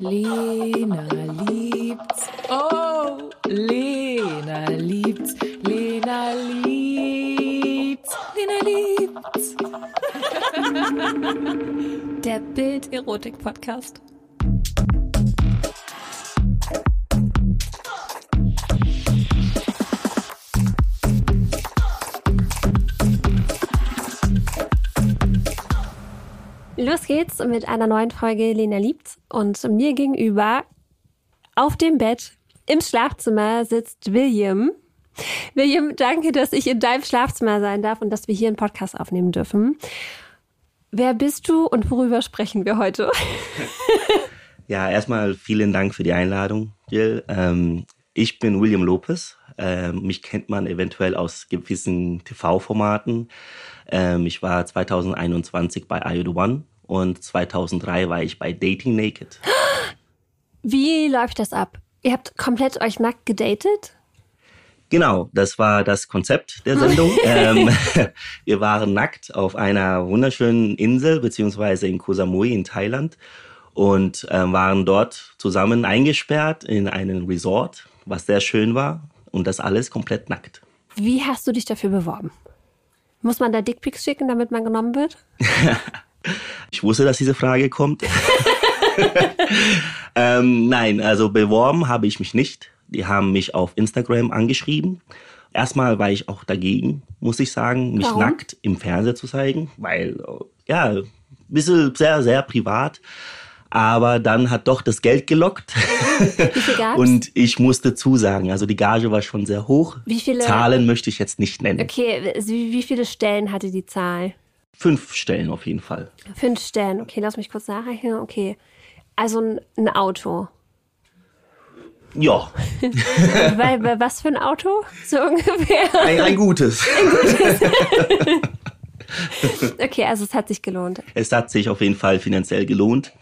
Lena liebt's. Oh, Lena liebt's. Lena liebt's. Lena liebt's. Der Bild-Erotik-Podcast. Los geht's mit einer neuen Folge Lena liebt und mir gegenüber auf dem Bett im Schlafzimmer sitzt William. William, danke, dass ich in deinem Schlafzimmer sein darf und dass wir hier einen Podcast aufnehmen dürfen. Wer bist du und worüber sprechen wir heute? ja, erstmal vielen Dank für die Einladung, Jill. Ähm, ich bin William Lopez. Ähm, mich kennt man eventuell aus gewissen TV-Formaten. Ähm, ich war 2021 bei I One und 2003 war ich bei Dating Naked. Wie läuft das ab? Ihr habt komplett euch nackt gedatet? Genau, das war das Konzept der Sendung. ähm, wir waren nackt auf einer wunderschönen Insel, beziehungsweise in Koh Samui in Thailand und äh, waren dort zusammen eingesperrt in einem Resort, was sehr schön war und das alles komplett nackt. Wie hast du dich dafür beworben? Muss man da Dickpics schicken, damit man genommen wird? ich wusste, dass diese Frage kommt. ähm, nein, also beworben habe ich mich nicht. Die haben mich auf Instagram angeschrieben. Erstmal war ich auch dagegen, muss ich sagen, mich Warum? nackt im Fernseher zu zeigen, weil, ja, ein bisschen sehr, sehr privat. Aber dann hat doch das Geld gelockt. Wie viel gab's? Und ich musste zusagen. Also die Gage war schon sehr hoch. Wie viele? Zahlen möchte ich jetzt nicht nennen. Okay, wie viele Stellen hatte die Zahl? Fünf Stellen auf jeden Fall. Fünf Stellen, okay, lass mich kurz nachrechnen. Okay. Also ein, ein Auto. Ja. Weil, was für ein Auto? So ungefähr. Ein, ein gutes. Ein gutes. okay, also es hat sich gelohnt. Es hat sich auf jeden Fall finanziell gelohnt.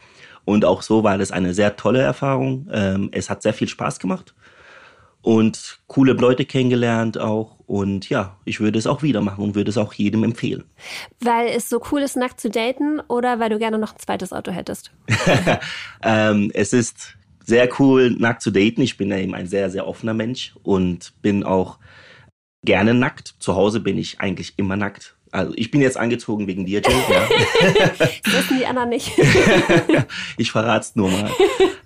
Und auch so war das eine sehr tolle Erfahrung. Ähm, es hat sehr viel Spaß gemacht und coole Leute kennengelernt auch. Und ja, ich würde es auch wieder machen und würde es auch jedem empfehlen. Weil es so cool ist, nackt zu daten oder weil du gerne noch ein zweites Auto hättest? ähm, es ist sehr cool, nackt zu daten. Ich bin ja eben ein sehr, sehr offener Mensch und bin auch gerne nackt. Zu Hause bin ich eigentlich immer nackt. Also ich bin jetzt angezogen wegen dir, Jill. Ja. das wissen die anderen nicht. ich verrat's nur mal.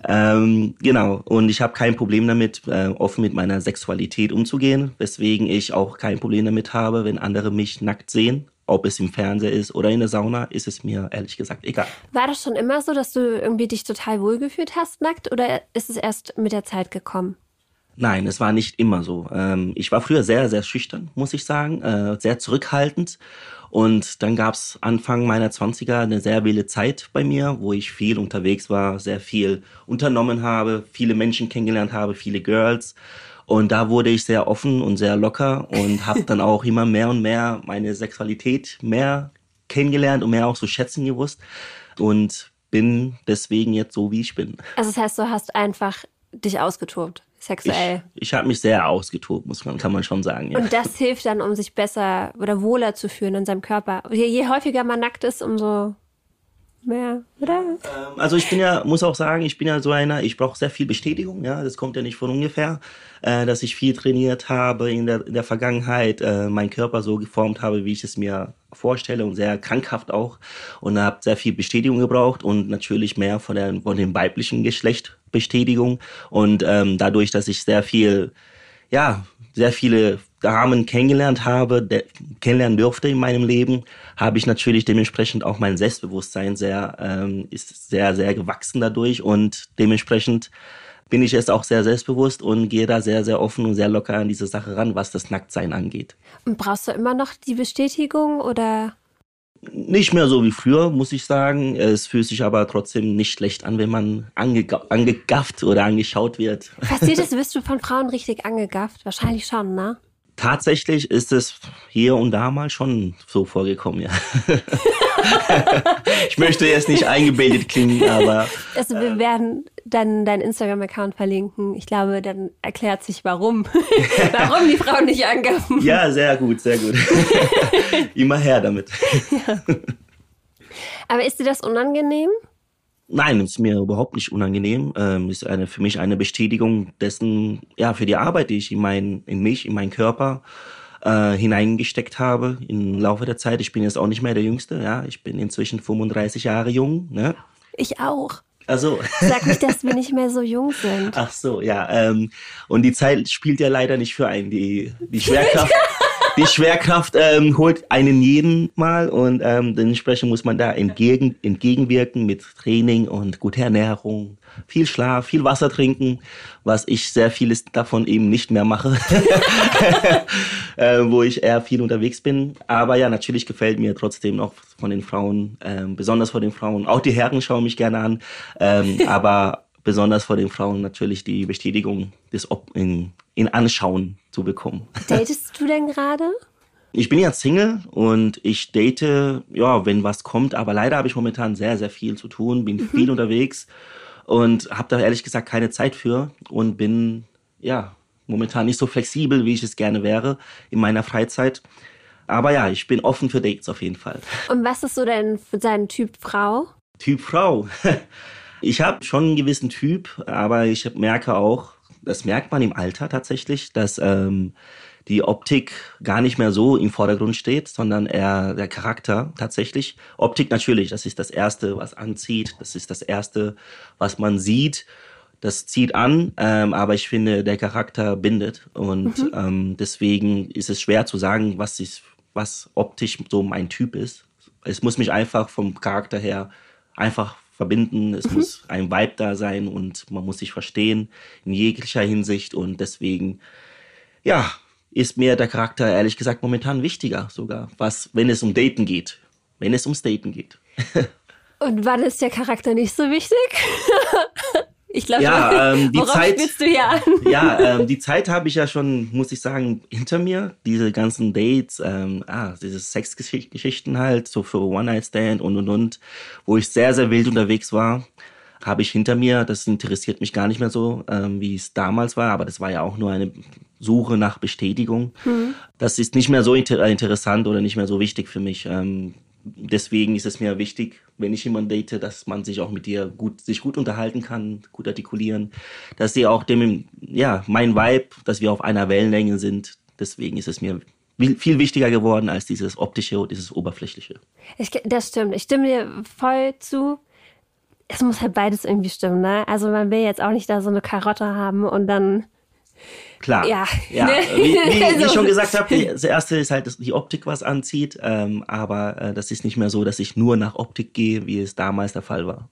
ähm, genau. Und ich habe kein Problem damit, äh, offen mit meiner Sexualität umzugehen, weswegen ich auch kein Problem damit habe, wenn andere mich nackt sehen. Ob es im Fernseher ist oder in der Sauna, ist es mir ehrlich gesagt egal. War das schon immer so, dass du irgendwie dich total wohlgefühlt hast nackt oder ist es erst mit der Zeit gekommen? Nein, es war nicht immer so. Ähm, ich war früher sehr, sehr schüchtern, muss ich sagen, äh, sehr zurückhaltend. Und dann gab's Anfang meiner Zwanziger eine sehr wilde Zeit bei mir, wo ich viel unterwegs war, sehr viel unternommen habe, viele Menschen kennengelernt habe, viele Girls. Und da wurde ich sehr offen und sehr locker und habe dann auch immer mehr und mehr meine Sexualität mehr kennengelernt und mehr auch so schätzen gewusst. Und bin deswegen jetzt so, wie ich bin. Also das heißt, du hast einfach dich ausgetobt sexuell. Ich, ich habe mich sehr ausgetobt, muss man, kann man schon sagen. Ja. Und das hilft dann, um sich besser oder wohler zu fühlen in seinem Körper. Je, je häufiger man nackt ist, umso mehr, oder? Ähm, also ich bin ja, muss auch sagen, ich bin ja so einer, ich brauche sehr viel Bestätigung, ja, das kommt ja nicht von ungefähr, äh, dass ich viel trainiert habe in der, in der Vergangenheit, äh, meinen Körper so geformt habe, wie ich es mir vorstelle und sehr krankhaft auch. Und habe sehr viel Bestätigung gebraucht und natürlich mehr von, der, von dem weiblichen Geschlecht Bestätigung. Und ähm, dadurch, dass ich sehr viel, ja, sehr viele Damen kennengelernt habe, der, kennenlernen durfte in meinem Leben, habe ich natürlich dementsprechend auch mein Selbstbewusstsein sehr, ähm, ist sehr, sehr gewachsen dadurch und dementsprechend bin ich jetzt auch sehr selbstbewusst und gehe da sehr, sehr offen und sehr locker an diese Sache ran, was das Nacktsein angeht. Und brauchst du immer noch die Bestätigung oder? Nicht mehr so wie früher, muss ich sagen. Es fühlt sich aber trotzdem nicht schlecht an, wenn man ange angegafft oder angeschaut wird. Passiert es, wirst du von Frauen richtig angegafft? Wahrscheinlich schon, ne? Tatsächlich ist es hier und da mal schon so vorgekommen, ja. ich möchte jetzt nicht eingebildet klingen, aber. Also wir werden dann deinen Instagram-Account verlinken. Ich glaube, dann erklärt sich, warum. warum die Frauen nicht angaffen. Ja, sehr gut, sehr gut. Immer her damit. Ja. Aber ist dir das unangenehm? Nein, ist mir überhaupt nicht unangenehm. Ähm, ist eine, für mich eine Bestätigung dessen, ja, für die Arbeit, die ich in, mein, in mich, in meinen Körper äh, hineingesteckt habe im Laufe der Zeit. Ich bin jetzt auch nicht mehr der Jüngste, ja. Ich bin inzwischen 35 Jahre jung, ne? Ich auch. Also. Sag nicht, dass wir nicht mehr so jung sind. Ach so, ja. Ähm, und die Zeit spielt ja leider nicht für einen. Die, die Schwerkraft, die Schwerkraft ähm, holt einen jeden Mal und ähm, dementsprechend muss man da entgegen, entgegenwirken mit Training und guter Ernährung, viel Schlaf, viel Wasser trinken, was ich sehr vieles davon eben nicht mehr mache, äh, wo ich eher viel unterwegs bin. Aber ja, natürlich gefällt mir trotzdem noch von den Frauen, ähm, besonders von den Frauen. Auch die Herren schauen mich gerne an, ähm, aber besonders vor den Frauen natürlich die Bestätigung des Ob in, in Anschauen zu bekommen. Datest du denn gerade? Ich bin ja Single und ich date, ja, wenn was kommt, aber leider habe ich momentan sehr, sehr viel zu tun, bin mhm. viel unterwegs und habe da ehrlich gesagt keine Zeit für und bin, ja, momentan nicht so flexibel, wie ich es gerne wäre in meiner Freizeit. Aber ja, ich bin offen für Dates auf jeden Fall. Und was ist so denn für dein Typ Frau? Typ Frau. Ich habe schon einen gewissen Typ, aber ich merke auch, das merkt man im Alter tatsächlich, dass ähm, die Optik gar nicht mehr so im Vordergrund steht, sondern eher der Charakter tatsächlich. Optik natürlich, das ist das Erste, was anzieht, das ist das Erste, was man sieht. Das zieht an, ähm, aber ich finde, der Charakter bindet. Und mhm. ähm, deswegen ist es schwer zu sagen, was, ist, was optisch so mein Typ ist. Es muss mich einfach vom Charakter her einfach verbinden. Es mhm. muss ein Vibe da sein und man muss sich verstehen in jeglicher Hinsicht. Und deswegen, ja, ist mir der Charakter ehrlich gesagt momentan wichtiger sogar, was, wenn es um Daten geht. Wenn es ums Daten geht. und wann ist der Charakter nicht so wichtig? Ich glaube, ja, ähm, die Zeit, du hier an? ja, ähm, die Zeit habe ich ja schon, muss ich sagen, hinter mir. Diese ganzen Dates, ähm, ah, diese Sexgeschichten halt, so für One Night Stand und und und, wo ich sehr sehr wild unterwegs war, habe ich hinter mir. Das interessiert mich gar nicht mehr so, ähm, wie es damals war, aber das war ja auch nur eine Suche nach Bestätigung. Mhm. Das ist nicht mehr so inter interessant oder nicht mehr so wichtig für mich. Deswegen ist es mir wichtig, wenn ich jemanden date, dass man sich auch mit dir gut, sich gut unterhalten kann, gut artikulieren, dass sie auch dem, ja, mein Vibe, dass wir auf einer Wellenlänge sind. Deswegen ist es mir viel wichtiger geworden als dieses optische und dieses oberflächliche. Ich, das stimmt. Ich stimme dir voll zu. Es muss halt beides irgendwie stimmen, ne? Also man will jetzt auch nicht da so eine Karotte haben und dann Klar. Ja. ja. Ne? Wie, wie, wie, ich schon gesagt habe, das erste ist halt die Optik, was anzieht. Ähm, aber äh, das ist nicht mehr so, dass ich nur nach Optik gehe, wie es damals der Fall war.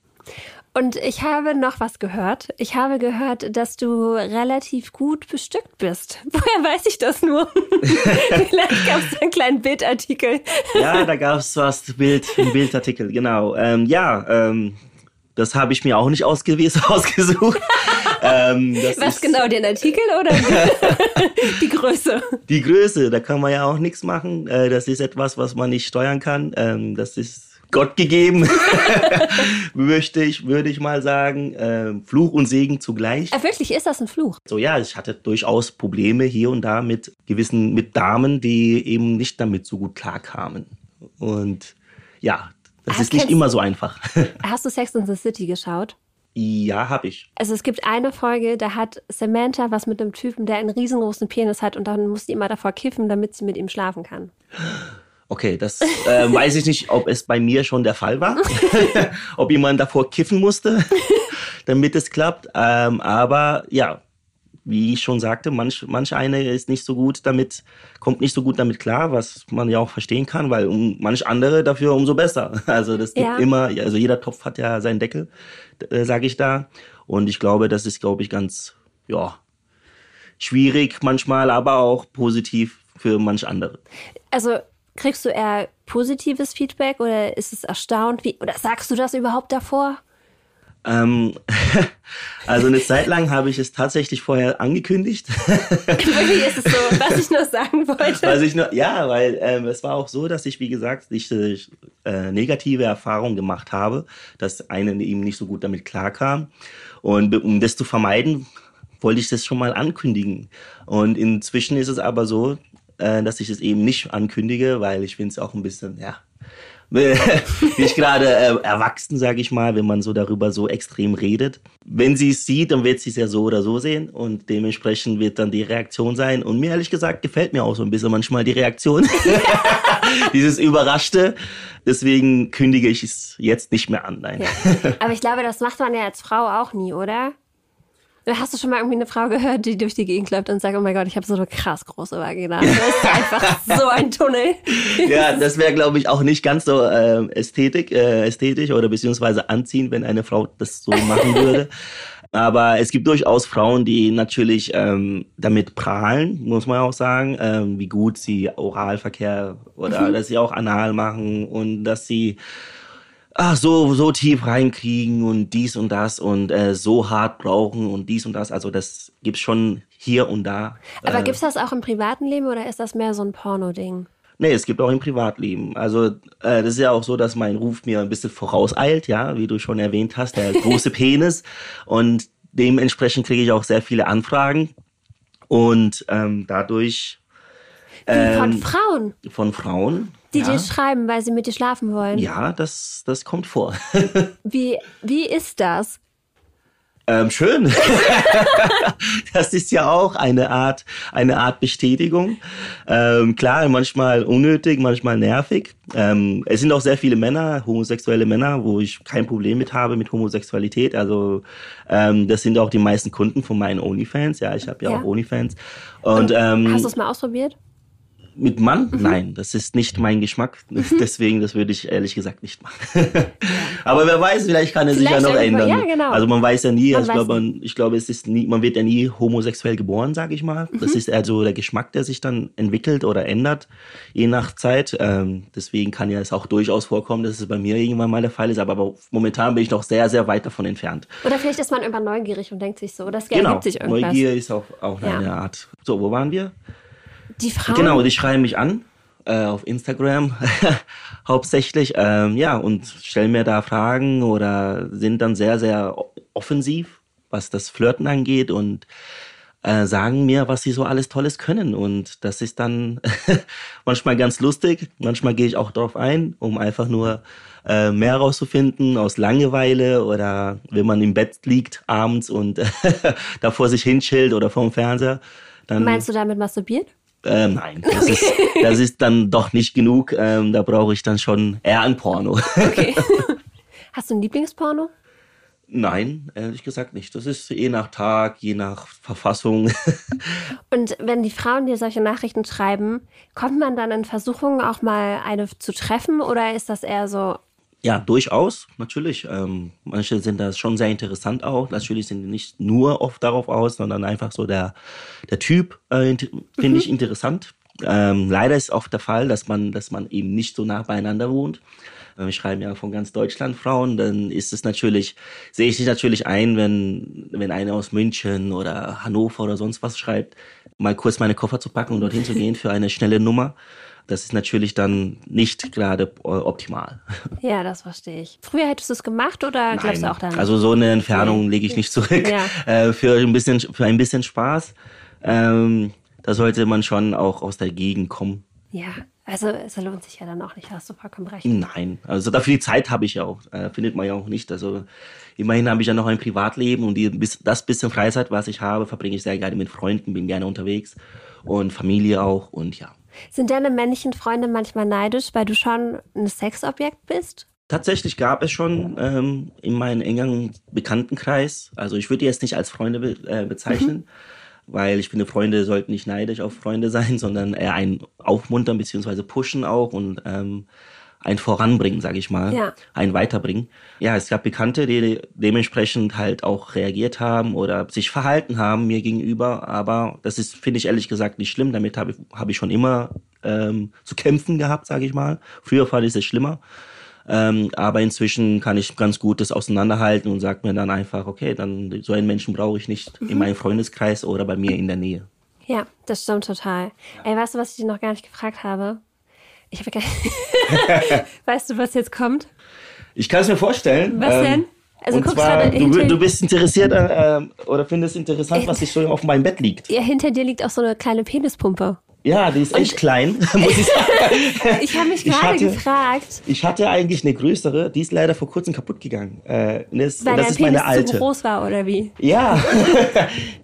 Und ich habe noch was gehört. Ich habe gehört, dass du relativ gut bestückt bist. Woher weiß ich das nur? Vielleicht gab es einen kleinen Bildartikel. ja, da gab es was, Bild, ein Bildartikel, genau. Ähm, ja, ähm, das habe ich mir auch nicht ausgewiesen, ausgesucht. Ähm, Was genau, den Artikel oder die Größe? Die Größe, da kann man ja auch nichts machen. Äh, das ist etwas, was man nicht steuern kann. Ähm, das ist Gott gegeben, möchte ich, würde ich mal sagen. Ähm, Fluch und Segen zugleich. Ja, äh, wirklich, ist das ein Fluch? So ja, ich hatte durchaus Probleme hier und da mit gewissen, mit Damen, die eben nicht damit so gut klarkamen. Und ja, das Ach, ist nicht immer so einfach. Hast du Sex in the City geschaut? Ja, habe ich. Also es gibt eine Folge, da hat Samantha was mit einem Typen, der einen riesengroßen Penis hat und dann muss sie immer davor kiffen, damit sie mit ihm schlafen kann. Okay, das äh, weiß ich nicht, ob es bei mir schon der Fall war, ob jemand davor kiffen musste, damit es klappt. Ähm, aber ja, wie ich schon sagte, manch, manch eine ist nicht so gut damit, kommt nicht so gut damit klar, was man ja auch verstehen kann, weil um, manch andere dafür umso besser. Also das gibt ja. immer, also jeder Topf hat ja seinen Deckel, äh, sage ich da. Und ich glaube, das ist, glaube ich, ganz, ja, schwierig manchmal, aber auch positiv für manch andere. Also kriegst du eher positives Feedback oder ist es erstaunt? Wie, oder sagst du das überhaupt davor? Ähm, also eine Zeit lang habe ich es tatsächlich vorher angekündigt. Wirklich ist es so, was ich nur sagen wollte. Was ich nur, ja, weil ähm, es war auch so, dass ich, wie gesagt, diese äh, negative Erfahrung gemacht habe, dass eine ihm nicht so gut damit klarkam. Und um das zu vermeiden, wollte ich das schon mal ankündigen. Und inzwischen ist es aber so, äh, dass ich es eben nicht ankündige, weil ich finde es auch ein bisschen, ja, nicht gerade äh, erwachsen, sage ich mal, wenn man so darüber so extrem redet. Wenn sie es sieht, dann wird sie es ja so oder so sehen und dementsprechend wird dann die Reaktion sein. Und mir ehrlich gesagt gefällt mir auch so ein bisschen manchmal die Reaktion. Dieses Überraschte. Deswegen kündige ich es jetzt nicht mehr an. Nein. Ja. Aber ich glaube, das macht man ja als Frau auch nie, oder? Hast du schon mal irgendwie eine Frau gehört, die durch die Gegend läuft und sagt, oh mein Gott, ich habe so eine krass große Vagina. Das ist einfach so ein Tunnel. ja, das wäre, glaube ich, auch nicht ganz so äh, Ästhetik, äh, ästhetisch oder beziehungsweise anziehend, wenn eine Frau das so machen würde. Aber es gibt durchaus Frauen, die natürlich ähm, damit prahlen, muss man auch sagen, ähm, wie gut sie Oralverkehr oder mhm. dass sie auch Anal machen und dass sie ach, so, so tief reinkriegen und dies und das und äh, so hart brauchen und dies und das. Also das gibt's schon hier und da. Aber äh, gibt's das auch im privaten Leben oder ist das mehr so ein Porno-Ding? Nee, es gibt auch im Privatleben. Also äh, das ist ja auch so, dass mein Ruf mir ein bisschen vorauseilt, ja, wie du schon erwähnt hast, der große Penis. Und dementsprechend kriege ich auch sehr viele Anfragen. Und ähm, dadurch. Ähm, von Frauen? Von Frauen. Die ja. dir schreiben, weil sie mit dir schlafen wollen. Ja, das, das kommt vor. wie, wie ist das? Ähm, schön. das ist ja auch eine Art, eine Art Bestätigung. Ähm, klar, manchmal unnötig, manchmal nervig. Ähm, es sind auch sehr viele Männer, homosexuelle Männer, wo ich kein Problem mit habe mit Homosexualität. Also ähm, das sind auch die meisten Kunden von meinen OnlyFans. Ja, ich habe ja, ja, auch OnlyFans. Und, ähm, Hast du es mal ausprobiert? Mit Mann? Mhm. Nein, das ist nicht mein Geschmack. Deswegen, das würde ich ehrlich gesagt nicht machen. Aber wer weiß, vielleicht kann er vielleicht sich ja noch ändern. Ja, genau. Also man weiß ja nie. Man also ich, glaube, man, ich glaube, es ist nie, man wird ja nie homosexuell geboren, sage ich mal. Mhm. Das ist eher so der Geschmack, der sich dann entwickelt oder ändert, je nach Zeit. Ähm, deswegen kann ja es auch durchaus vorkommen, dass es bei mir irgendwann mal der Fall ist. Aber, aber momentan bin ich noch sehr, sehr weit davon entfernt. Oder vielleicht ist man immer neugierig und denkt sich so, das genau. ergibt sich irgendwas. Neugier ist auch, auch ja. eine Art. So, wo waren wir? Die Frauen? Genau, die schreiben mich an äh, auf Instagram hauptsächlich, ähm, ja, und stellen mir da Fragen oder sind dann sehr, sehr offensiv, was das Flirten angeht und äh, sagen mir, was sie so alles Tolles können. Und das ist dann manchmal ganz lustig. Manchmal gehe ich auch drauf ein, um einfach nur äh, mehr rauszufinden aus Langeweile oder wenn man im Bett liegt abends und da vor sich hinschillt oder vorm Fernseher. Dann, Meinst du damit masturbiert? Ähm, nein, das ist, das ist dann doch nicht genug. Ähm, da brauche ich dann schon eher ein Porno. Okay. Hast du ein Lieblingsporno? Nein, ehrlich gesagt nicht. Das ist je nach Tag, je nach Verfassung. Und wenn die Frauen dir solche Nachrichten schreiben, kommt man dann in Versuchung, auch mal eine zu treffen oder ist das eher so, ja, durchaus, natürlich. Ähm, manche sind da schon sehr interessant auch. Natürlich sind die nicht nur oft darauf aus, sondern einfach so der, der Typ äh, finde mhm. ich interessant. Ähm, leider ist oft der Fall, dass man, dass man eben nicht so nah beieinander wohnt. Wir schreiben ja von ganz Deutschland Frauen, dann ist es natürlich, sehe ich dich natürlich ein, wenn, wenn eine aus München oder Hannover oder sonst was schreibt, mal kurz meine Koffer zu packen und dorthin zu gehen für eine schnelle Nummer. Das ist natürlich dann nicht gerade äh, optimal. Ja, das verstehe ich. Früher hättest du es gemacht oder Nein. glaubst du auch dann? Also so eine Entfernung lege ich nicht zurück. Ja. Äh, für ein bisschen, für ein bisschen Spaß. Ähm, da sollte man schon auch aus der Gegend kommen. Ja, also es lohnt sich ja dann auch nicht, hast du vollkommen recht. Nein, also dafür die Zeit habe ich ja auch, äh, findet man ja auch nicht. Also immerhin habe ich ja noch ein Privatleben und die, das bisschen Freizeit, was ich habe, verbringe ich sehr gerne mit Freunden, bin gerne unterwegs und Familie auch und ja. Sind deine männlichen Freunde manchmal neidisch, weil du schon ein Sexobjekt bist? Tatsächlich gab es schon ähm, in meinem engeren Bekanntenkreis, also ich würde die jetzt nicht als Freunde be äh, bezeichnen, mhm. weil ich finde, Freunde sollten nicht neidisch auf Freunde sein, sondern eher ein Aufmuntern bzw. pushen auch und ähm, ein Voranbringen, sage ich mal, ja. ein Weiterbringen. Ja, es gab Bekannte, die dementsprechend halt auch reagiert haben oder sich verhalten haben mir gegenüber, aber das ist, finde ich ehrlich gesagt nicht schlimm. Damit habe ich, hab ich schon immer ähm, zu kämpfen gehabt, sage ich mal. Früher fand ich es schlimmer. Ähm, aber inzwischen kann ich ganz gut das auseinanderhalten und sage mir dann einfach, okay, dann so einen Menschen brauche ich nicht mhm. in meinem Freundeskreis oder bei mir in der Nähe. Ja, das stimmt total. Ey, weißt du, was ich dir noch gar nicht gefragt habe? Ich habe gar Weißt du, was jetzt kommt? Ich kann es mir vorstellen. Was ähm, denn? Also und zwar, du, du, bist interessiert äh, oder findest interessant, was sich so auf meinem Bett liegt. Ja, hinter dir liegt auch so eine kleine Penispumpe. Ja, die ist echt klein, muss ich sagen. Ich habe mich Ich gerade gefragt, Ich hatte eigentlich eine größere, die ist leider vor kurzem kaputt gegangen. Äh, das weil das ist meine Penis alte. zu groß war oder wie? Ja,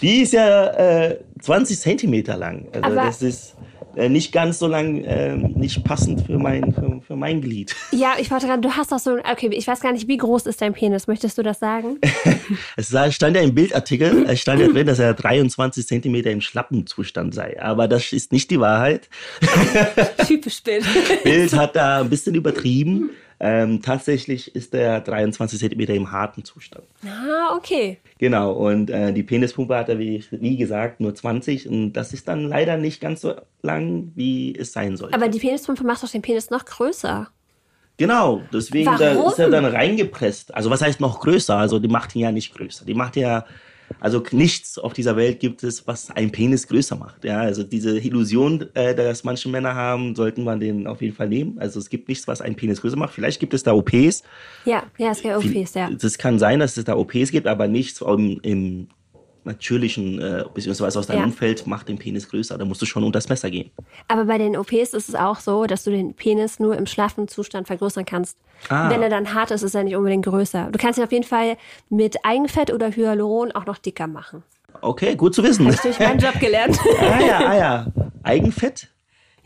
die ist ja äh, 20 Zentimeter lang. Also Aber- das ist äh, nicht ganz so lang, äh, nicht passend für mein, für, für mein Glied. Ja, ich wollte gerade, du hast doch so, okay, ich weiß gar nicht, wie groß ist dein Penis? Möchtest du das sagen? Es stand ja im Bildartikel, es stand ja drin, dass er 23 Zentimeter im schlappen Zustand sei. Aber das ist nicht die Wahrheit. Typisch Bild. Bild hat da ein bisschen übertrieben. Ähm, tatsächlich ist er 23 Zentimeter im harten Zustand. ah, okay. Genau, und äh, die Penispumpe hat er, wie, wie gesagt, nur 20. Und das ist dann leider nicht ganz so lang, wie es sein sollte. Aber die Penispumpe macht doch den Penis noch größer. Genau, deswegen da ist er dann reingepresst. Also was heißt noch größer? Also die macht ihn ja nicht größer. Die macht ja, also nichts auf dieser Welt gibt es, was einen Penis größer macht. Ja, also diese Illusion, äh, dass manche Männer haben, sollten man den auf jeden Fall nehmen. Also es gibt nichts, was einen Penis größer macht. Vielleicht gibt es da OPs. Ja, ja, es gibt OPs, ja. Das kann sein, dass es da OPs gibt, aber nichts im, im natürlichen, äh, beziehungsweise aus deinem Ja. Umfeld macht den Penis größer. Da musst du schon unter das Messer gehen. Aber bei den OPs ist es auch so, dass du den Penis nur im schlaffen Zustand vergrößern kannst. Ah. Wenn er dann hart ist, ist er nicht unbedingt größer. Du kannst ihn auf jeden Fall mit Eigenfett oder Hyaluron auch noch dicker machen. Okay, gut zu wissen. Durch meinen Job gelernt. ah ja, ah ja. Eigenfett?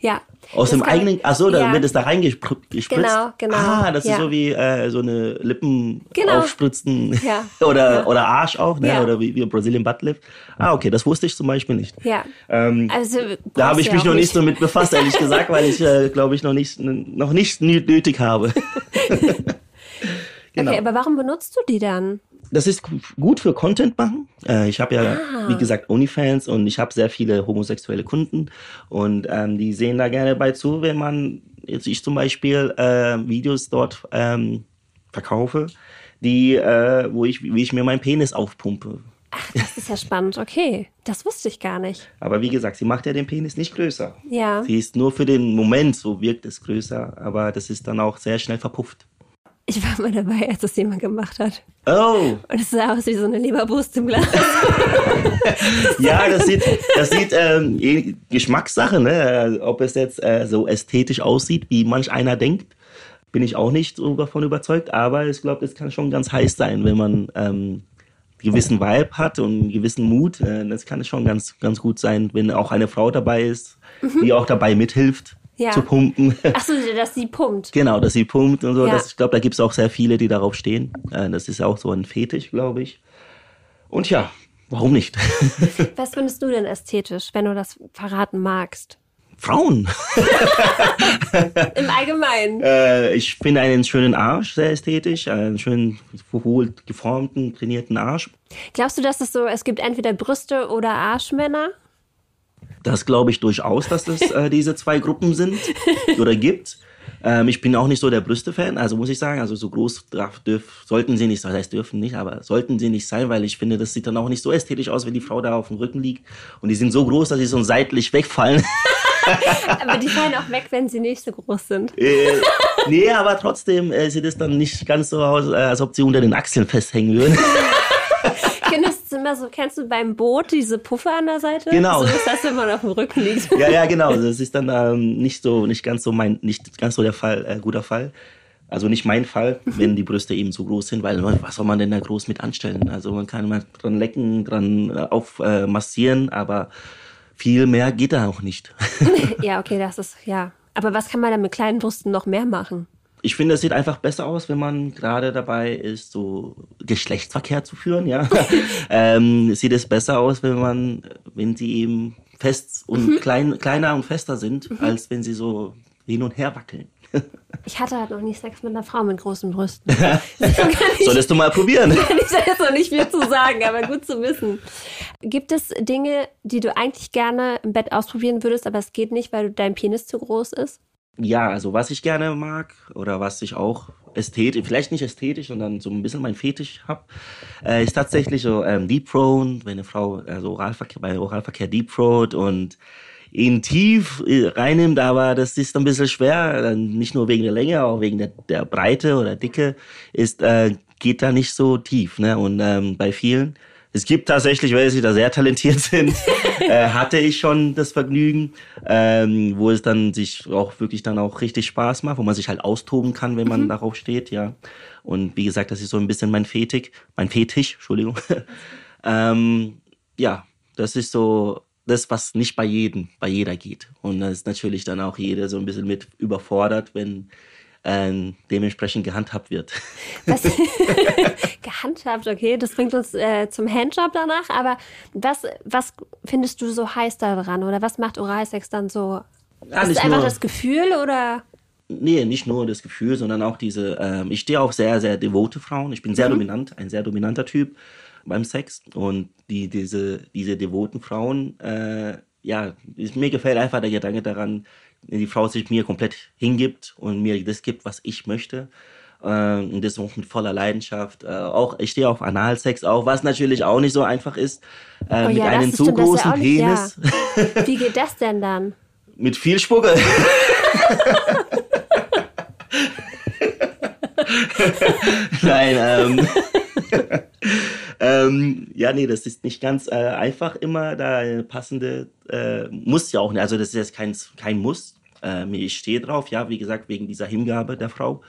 Ja. Aus dem eigenen, ach so, da ja. wird es da reingespritzt. Genau, genau, Ah, das ja. ist so wie äh, so eine Lippen Genau. aufspritzen Ja, oder oder Arsch auch, ne? Oder wie, wie Brazilian Butt Lift. Ah, okay, das wusste ich zum Beispiel nicht. Ja. Ähm, Also, da habe ich mich noch nicht so mit befasst, ehrlich gesagt, weil ich, äh, glaube ich, noch nicht noch nicht nö- nötig habe. genau. Okay, aber warum benutzt du die dann? Das ist gut für Content machen. Äh, ich habe ja, Ah. wie gesagt, OnlyFans und ich habe sehr viele homosexuelle Kunden und ähm, die sehen da gerne bei zu, wenn man jetzt ich zum Beispiel äh, Videos dort ähm, verkaufe, die, äh, wo ich, wie ich mir meinen Penis aufpumpe. Das ist ja spannend. Okay, das wusste ich gar nicht. Aber wie gesagt, sie macht ja den Penis nicht größer. Ja. Sie ist nur für den Moment, so wirkt es größer, aber das ist dann auch sehr schnell verpufft. Ich war mal dabei, als das jemand gemacht hat. Oh, Und es sah aus wie so eine Leberwurst im Glas. Ja, das sieht, das sieht ähm, eh Geschmackssache, ne? Ob es jetzt äh, so ästhetisch aussieht, wie manch einer denkt, bin ich auch nicht so davon überzeugt. Aber ich glaube, das kann schon ganz heiß sein, wenn man ähm, einen gewissen Vibe hat und einen gewissen Mut. Äh, das kann schon ganz, ganz gut sein, wenn auch eine Frau dabei ist, die auch dabei mithilft Ja. zu pumpen. Ach so, dass sie pumpt. Genau, dass sie pumpt und so. Ja. Das, ich glaube, da gibt es auch sehr viele, die darauf stehen. Äh, das ist auch so ein Fetisch, glaube ich. Und ja, warum nicht? Was findest du denn ästhetisch, wenn du das verraten magst? Frauen. Im Allgemeinen. Äh, ich finde einen schönen Arsch sehr ästhetisch, einen schönen, wohl geformten, trainierten Arsch. Glaubst du, dass es so, es gibt entweder Brüste oder Arschmänner? Das glaube ich durchaus, dass es äh, diese zwei Gruppen sind oder gibt. Ähm, ich bin auch nicht so der Brüste-Fan, also muss ich sagen, also so groß darf, dürf, sollten sie nicht sein, das heißt dürfen nicht, aber sollten sie nicht sein, weil ich finde, das sieht dann auch nicht so ästhetisch aus, wenn die Frau da auf dem Rücken liegt und die sind so groß, dass sie so seitlich wegfallen. Aber die fallen auch weg, wenn sie nicht so groß sind. äh, nee, aber trotzdem äh, sieht es dann nicht ganz so aus, äh, als ob sie unter den Achseln festhängen würden. Du immer so, kennst du beim Boot diese Puffer an der Seite? Genau. So ist das, wenn man auf dem Rücken liegt. ja, ja, genau. Das ist dann ähm, nicht so, nicht ganz so mein, nicht ganz so der Fall, äh, guter Fall. Also nicht mein Fall, wenn die Brüste eben so groß sind, weil was soll man denn da groß mit anstellen? Also man kann mal dran lecken, dran äh, aufmassieren, äh, massieren, aber viel mehr geht da auch nicht. Ja, okay, das ist, ja. Aber was kann man dann mit kleinen Brüsten noch mehr machen? Ich finde, es sieht einfach besser aus, wenn man gerade dabei ist, so Geschlechtsverkehr zu führen, ja. ähm, sieht es besser aus, wenn man, wenn sie eben fest und klein, kleiner und fester sind, als wenn sie so hin und her wackeln. Ich hatte halt noch nie Sex mit einer Frau mit großen Brüsten. Ich, Solltest du mal probieren. kann ich da jetzt noch nicht viel zu sagen, aber gut zu wissen. Gibt es Dinge, die du eigentlich gerne im Bett ausprobieren würdest, aber es geht nicht, weil dein Penis zu groß ist? Ja, also was ich gerne mag oder was ich auch ästhetisch, vielleicht nicht ästhetisch, sondern so ein bisschen mein Fetisch hab, äh, ist tatsächlich so ähm, Deep Throat, wenn eine Frau also Oralverkehr, bei Oralverkehr Deep Throat und ihn tief äh, reinnimmt, aber das ist ein bisschen schwer, nicht nur wegen der Länge, auch wegen der, der Breite oder Dicke, ist, äh, geht da nicht so tief. Ne? Und ähm, bei vielen Es gibt tatsächlich welche, die da sehr talentiert sind. äh, hatte ich schon das Vergnügen, ähm, wo es dann sich auch wirklich dann auch richtig Spaß macht, wo man sich halt austoben kann, wenn man mhm. darauf steht, ja. Und wie gesagt, das ist so ein bisschen mein Fetig, mein Fetisch, Entschuldigung. ähm, ja, das ist so das, was nicht bei jedem, bei jeder geht. Und da ist natürlich dann auch jeder so ein bisschen mit überfordert, wenn äh, dementsprechend gehandhabt wird. Was, gehandhabt, okay, das bringt uns äh, zum Handjob danach, aber was, was findest du so heiß daran oder was macht Oralsex dann so? Ja, ist es einfach nur, das Gefühl oder? Nee, nicht nur das Gefühl, sondern auch diese, ähm, ich stehe auf sehr, sehr devote Frauen. Ich bin sehr mhm. dominant, ein sehr dominanter Typ beim Sex. Und die, diese, diese devoten Frauen, äh, ja, mir gefällt einfach der Gedanke daran, die Frau sich mir komplett hingibt und mir das gibt, was ich möchte. Äh, und das auch mit voller Leidenschaft. Äh, auch ich stehe auf Analsex auch, was natürlich auch nicht so einfach ist. Äh, oh, mit ja, einem zu großen Penis. Ja. Wie geht das denn dann? mit viel Spucke. Nein, ähm, ähm, ja, nee, das ist nicht ganz äh, einfach immer, da eine passende, äh, muss ja auch nicht, also das ist jetzt kein, kein Muss. Äh, ich stehe drauf, ja, wie gesagt, wegen dieser Hingabe der Frau,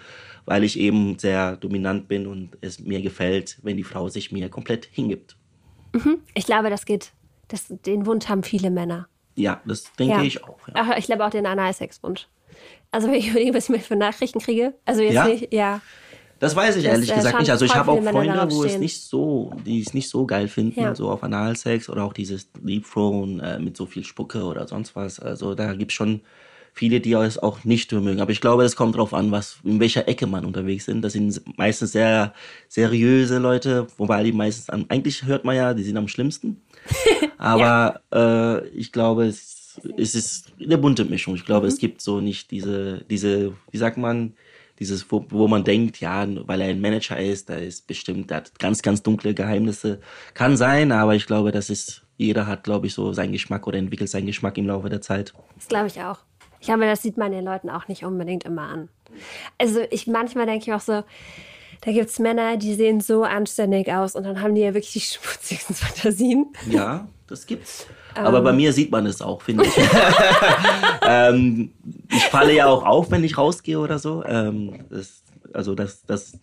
weil ich eben sehr dominant bin und es mir gefällt, wenn die Frau sich mir komplett hingibt. Mhm. Ich glaube, das geht, das, den Wunsch haben viele Männer. Ja, das denke ja. ich auch. Ja. Ach, ich glaube auch den Analsexwunsch. Also wenn ich überlege, was ich mir für Nachrichten kriege. Also jetzt ja? nicht, ja. Das weiß ich das, ehrlich äh, gesagt nicht. Also ich habe auch Freunde, wo es nicht so, die es nicht so geil finden, ja. so auf Analsex oder auch dieses Deep Throne äh, mit so viel Spucke oder sonst was. Also da gibt es schon viele, die es auch nicht mögen. Aber ich glaube, es kommt darauf an, was, in welcher Ecke man unterwegs sind. Das sind meistens sehr seriöse Leute, wobei die meistens, an, eigentlich hört man ja, die sind am schlimmsten. Aber ja. äh, ich glaube, es, es ist eine bunte Mischung. Ich glaube, mhm. es gibt so nicht diese, diese, wie sagt man, dieses, wo, wo man denkt, ja, weil er ein Manager ist, da ist bestimmt, der hat ganz, ganz dunkle Geheimnisse. Kann sein, aber ich glaube, das ist, jeder hat, glaube ich, so seinen Geschmack oder entwickelt seinen Geschmack im Laufe der Zeit. Das glaube ich auch. Ich glaube, das sieht man den Leuten auch nicht unbedingt immer an. Also ich manchmal denke ich auch so, da gibt es Männer, die sehen so anständig aus und dann haben die ja wirklich die schmutzigsten Fantasien. Ja, das gibt's. Aber bei ähm. mir sieht man es auch, finde ich. ähm, ich falle ja auch auf, wenn ich rausgehe oder so. Ähm, das, also das, das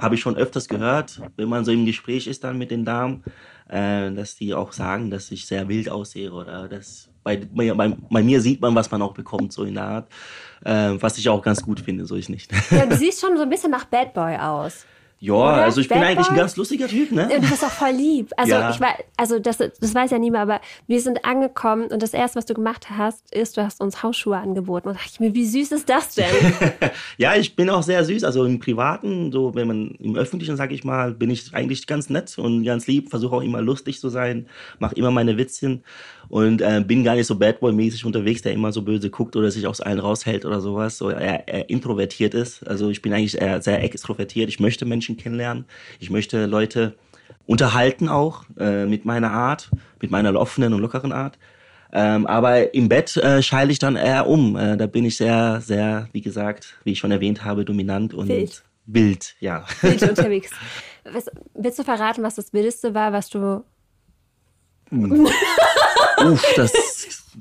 habe ich schon öfters gehört, wenn man so im Gespräch ist dann mit den Damen, äh, dass die auch sagen, dass ich sehr wild aussehe oder dass bei, bei, bei, mir sieht man, was man auch bekommt, so in der Art. Äh, was ich auch ganz gut finde, so ist nicht. Ja, du siehst schon so ein bisschen nach Bad Boy aus. Ja, Oder? also ich Bad bin eigentlich ein ganz lustiger Typ, ne? Du bist auch voll lieb. Also ja. ich weiß, also das, das weiß ja niemand, aber wir sind angekommen und das erste, was du gemacht hast, ist, du hast uns Hausschuhe angeboten. Und dachte ich mir, wie süß ist das denn? ja, ich bin auch sehr süß. Also im Privaten, so wenn man im Öffentlichen, sag ich mal, bin ich eigentlich ganz nett und ganz lieb, versuche auch immer lustig zu sein, mache immer meine Witzchen und äh, bin gar nicht so Bad Boy-mäßig unterwegs, der immer so böse guckt oder sich aus allen raushält oder sowas, so er, er introvertiert ist. Also ich bin eigentlich sehr extrovertiert. Ich möchte Menschen kennenlernen. Ich möchte Leute unterhalten auch äh, mit meiner Art, mit meiner offenen und lockeren Art. Ähm, aber im Bett äh, scheile ich dann eher um. Äh, da bin ich sehr, sehr, wie gesagt, wie ich schon erwähnt habe, dominant und wild, wild ja. Wild unterwegs. Was, willst du verraten, was das Wildeste war, was du hm. Uff, das,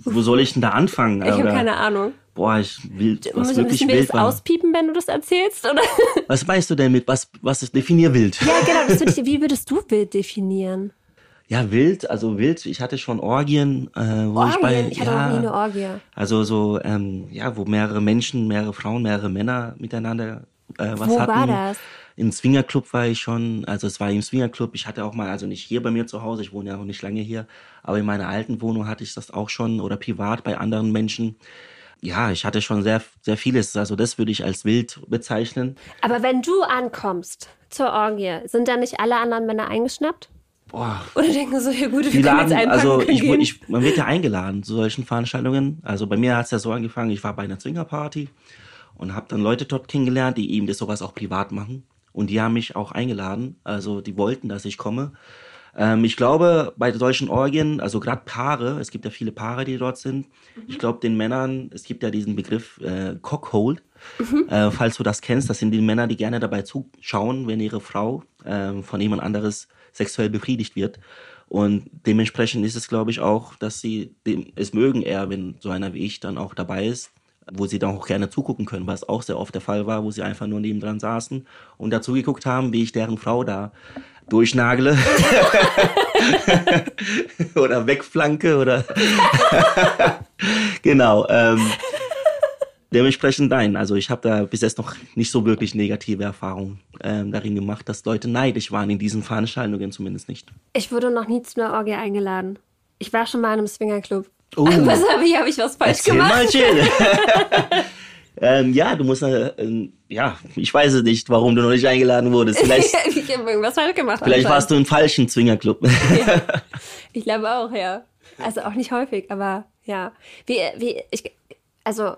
wo soll ich denn da anfangen? Ich habe keine Ahnung. Boah, ich will, was Muss, wirklich wild das auspiepen, wenn du das erzählst, oder? Was meinst du denn mit, was, was ist, definier wild? Ja, genau, das würde ich, wie würdest du wild definieren? Ja, wild, also wild, ich hatte schon Orgien, äh, wo Orgien? ich bei, ich hatte ja, noch nie eine Orgie. Also so, ähm, ja, wo mehrere Menschen, mehrere Frauen, mehrere Männer miteinander äh, was wo hatten. Wo war das? Im Swingerclub war ich schon, also es war im Swingerclub. Ich hatte auch mal, also nicht hier bei mir zu Hause, ich wohne ja noch nicht lange hier, aber in meiner alten Wohnung hatte ich das auch schon oder privat bei anderen Menschen. Ja, ich hatte schon sehr, sehr vieles. Also das würde ich als wild bezeichnen. Aber wenn du ankommst zur Orgie, sind da nicht alle anderen Männer eingeschnappt? Boah. Oder denken so, ja gut, wir laden, jetzt also ich, ich, man wird ja eingeladen zu solchen Veranstaltungen. Also bei mir hat es ja so angefangen, ich war bei einer Zwingerparty und habe dann Leute dort kennengelernt, die eben das sowas auch privat machen. Und die haben mich auch eingeladen. Also die wollten, dass ich komme. Ähm, ich glaube, bei solchen Orgien, also gerade Paare, es gibt ja viele Paare, die dort sind. Mhm. Ich glaube, den Männern, es gibt ja diesen Begriff äh, Cockhold. Äh, falls du das kennst, das sind die Männer, die gerne dabei zuschauen, wenn ihre Frau äh, von jemand anderes sexuell befriedigt wird. Und dementsprechend ist es, glaube ich, auch, dass sie dem, es mögen eher, wenn so einer wie ich dann auch dabei ist, wo sie dann auch gerne zugucken können, was auch sehr oft der Fall war, wo sie einfach nur nebendran saßen und dazu geguckt haben, wie ich deren Frau da durchnagle oder wegflanke oder genau. Ähm, dementsprechend nein. Also ich habe da bis jetzt noch nicht so wirklich negative Erfahrungen ähm, darin gemacht, dass Leute neidisch waren in diesen Veranstaltungen zumindest nicht. Ich wurde noch nie zu einer Orgie eingeladen. Ich war schon mal in einem Swingerclub. Oh. Was habe ich, hab ich was falsch Erzähl gemacht? mal, ähm, ja, du musst, äh, ähm, ja, ich weiß es nicht, warum du noch nicht eingeladen wurdest. Vielleicht, ich habe irgendwas falsch gemacht. vielleicht warst du im falschen Zwingerclub. Ja. Ich glaube auch, ja. Also auch nicht häufig, aber ja. Wie, wie, ich, also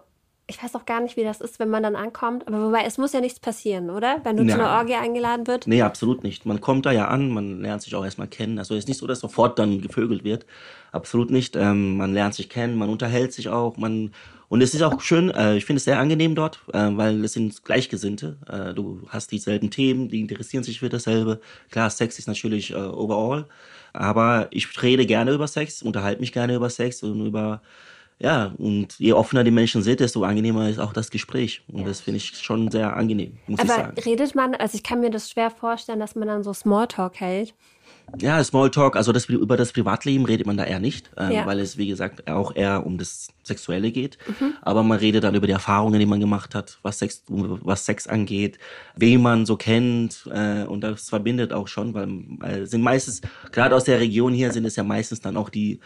ich weiß auch gar nicht, wie das ist, wenn man dann ankommt. Aber wobei, es muss ja nichts passieren, oder? Wenn du zu einer Nein. Orgie eingeladen wird. Nee, absolut nicht. Man kommt da ja an, man lernt sich auch erstmal kennen. Also es ist nicht so, dass sofort dann gevögelt wird. Absolut nicht. Ähm, man lernt sich kennen, man unterhält sich auch, man und es ist auch schön, äh, ich finde es sehr angenehm dort, äh, weil es sind Gleichgesinnte. Äh, du hast dieselben Themen, die interessieren sich für dasselbe. Klar, Sex ist natürlich äh, overall, aber ich rede gerne über Sex, unterhalte mich gerne über Sex und über ja, und je offener die Menschen sind, desto angenehmer ist auch das Gespräch. Und das finde ich schon sehr angenehm, muss ich Aber sagen. redet man, also ich kann mir das schwer vorstellen, dass man dann so Smalltalk hält. Ja, Smalltalk, also das, über das Privatleben redet man da eher nicht, ähm, Ja. weil es, wie gesagt, auch eher um das Sexuelle geht. Aber man redet dann über die Erfahrungen, die man gemacht hat, was Sex, was Sex angeht, wen man so kennt. Äh, und das verbindet auch schon, weil äh, sind meistens, gerade aus der Region hier, sind es ja meistens dann auch die,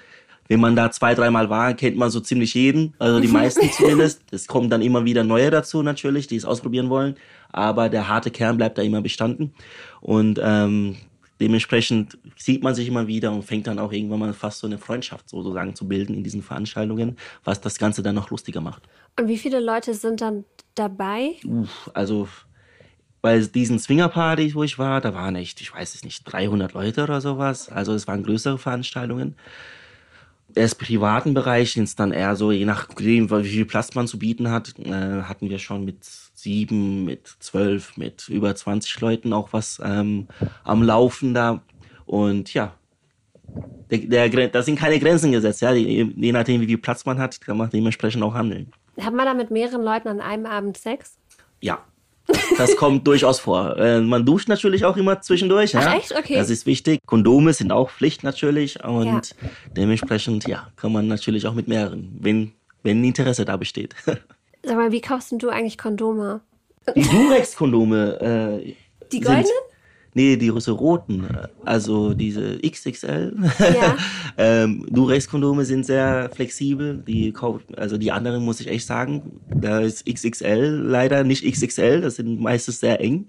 wenn man da zwei, dreimal war, kennt man so ziemlich jeden, also die meisten zumindest. Es kommen dann immer wieder neue dazu natürlich, die es ausprobieren wollen. Aber der harte Kern bleibt da immer bestanden. Und ähm, dementsprechend sieht man sich immer wieder und fängt dann auch irgendwann mal fast so eine Freundschaft sozusagen zu bilden in diesen Veranstaltungen, was das Ganze dann noch lustiger macht. Und wie viele Leute sind dann dabei? Uff, also bei diesen Swingerpartys, wo ich war, da waren echt, ich weiß es nicht, 300 Leute oder sowas. Also es waren größere Veranstaltungen. Erst privaten Bereich sind es dann eher so, je nachdem, wie viel Platz man zu bieten hat, äh, hatten wir schon mit sieben, mit zwölf, mit über 20 Leuten auch was ähm, am Laufen da. Und ja, der, der, da sind keine Grenzen gesetzt. Ja, je, je nachdem, wie viel Platz man hat, kann man dementsprechend auch handeln. Hat man da mit mehreren Leuten an einem Abend Sex? Ja. Das kommt durchaus vor. Äh, man duscht natürlich auch immer zwischendurch. Ja? Ach, echt? Okay. Das ist wichtig. Kondome sind auch Pflicht natürlich. Und Ja. dementsprechend, ja, kann man natürlich auch mit mehreren, wenn, wenn Interesse da besteht. Sag mal, wie kaufst denn du eigentlich Kondome? Die Durex-Kondome. Äh, Die goldenen? Nee, die roten. Also diese XXL. Ja. ähm, Durex-Kondome sind sehr flexibel. Die also die anderen muss ich echt sagen, da ist XXL leider nicht XXL. Das sind meistens sehr eng.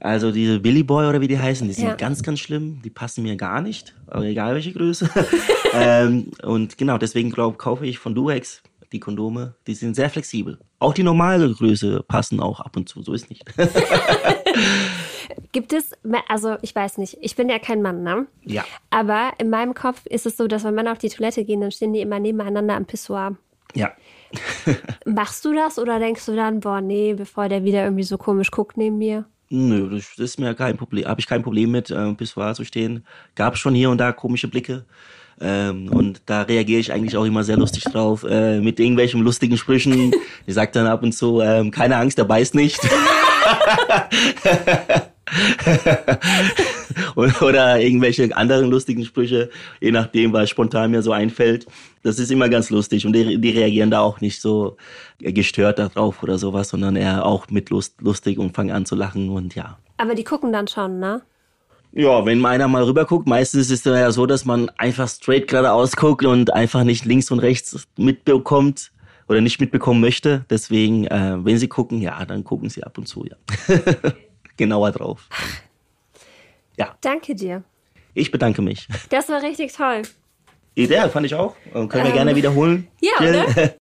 Also diese Billy Boy oder wie die heißen, die sind Ja. ganz, ganz schlimm. Die passen mir gar nicht, aber egal welche Größe. ähm, und genau, deswegen glaub, kaufe ich von Durex die Kondome. Die sind sehr flexibel. Auch die normale Größe passen auch ab und zu. So ist nicht. Gibt es, also ich weiß nicht, ich bin ja kein Mann, ne? ja. Aber in meinem Kopf ist es so, dass wenn Männer auf die Toilette gehen, dann stehen die immer nebeneinander am Pissoir. Ja. Machst du das oder denkst du dann, boah, nee, bevor der wieder irgendwie so komisch guckt neben mir? Nö, das ist mir kein Problem. Habe ich kein Problem mit, äh, Pissoir zu stehen. Gab schon hier und da komische Blicke. Ähm, und da reagiere ich eigentlich auch immer sehr lustig drauf, äh, mit irgendwelchen lustigen Sprüchen. Ich sag dann ab und zu, ähm, keine Angst, der beißt nicht. Oder irgendwelche anderen lustigen Sprüche, je nachdem, was spontan mir so einfällt. Das ist immer ganz lustig und die, die reagieren da auch nicht so gestört darauf oder sowas, sondern eher auch mit Lust, lustig und fangen an zu lachen und ja. Aber die gucken dann schon, ne? Ja, wenn einer mal rüber guckt, meistens ist es ja so, dass man einfach straight geradeaus guckt und einfach nicht links und rechts mitbekommt oder nicht mitbekommen möchte. Deswegen, äh, wenn sie gucken, ja, dann gucken sie ab und zu, ja. Genauer drauf. Danke dir. Ich bedanke mich. Das war richtig toll. Idee fand ich auch. Äh, Können wir gerne wiederholen. Ja, oder?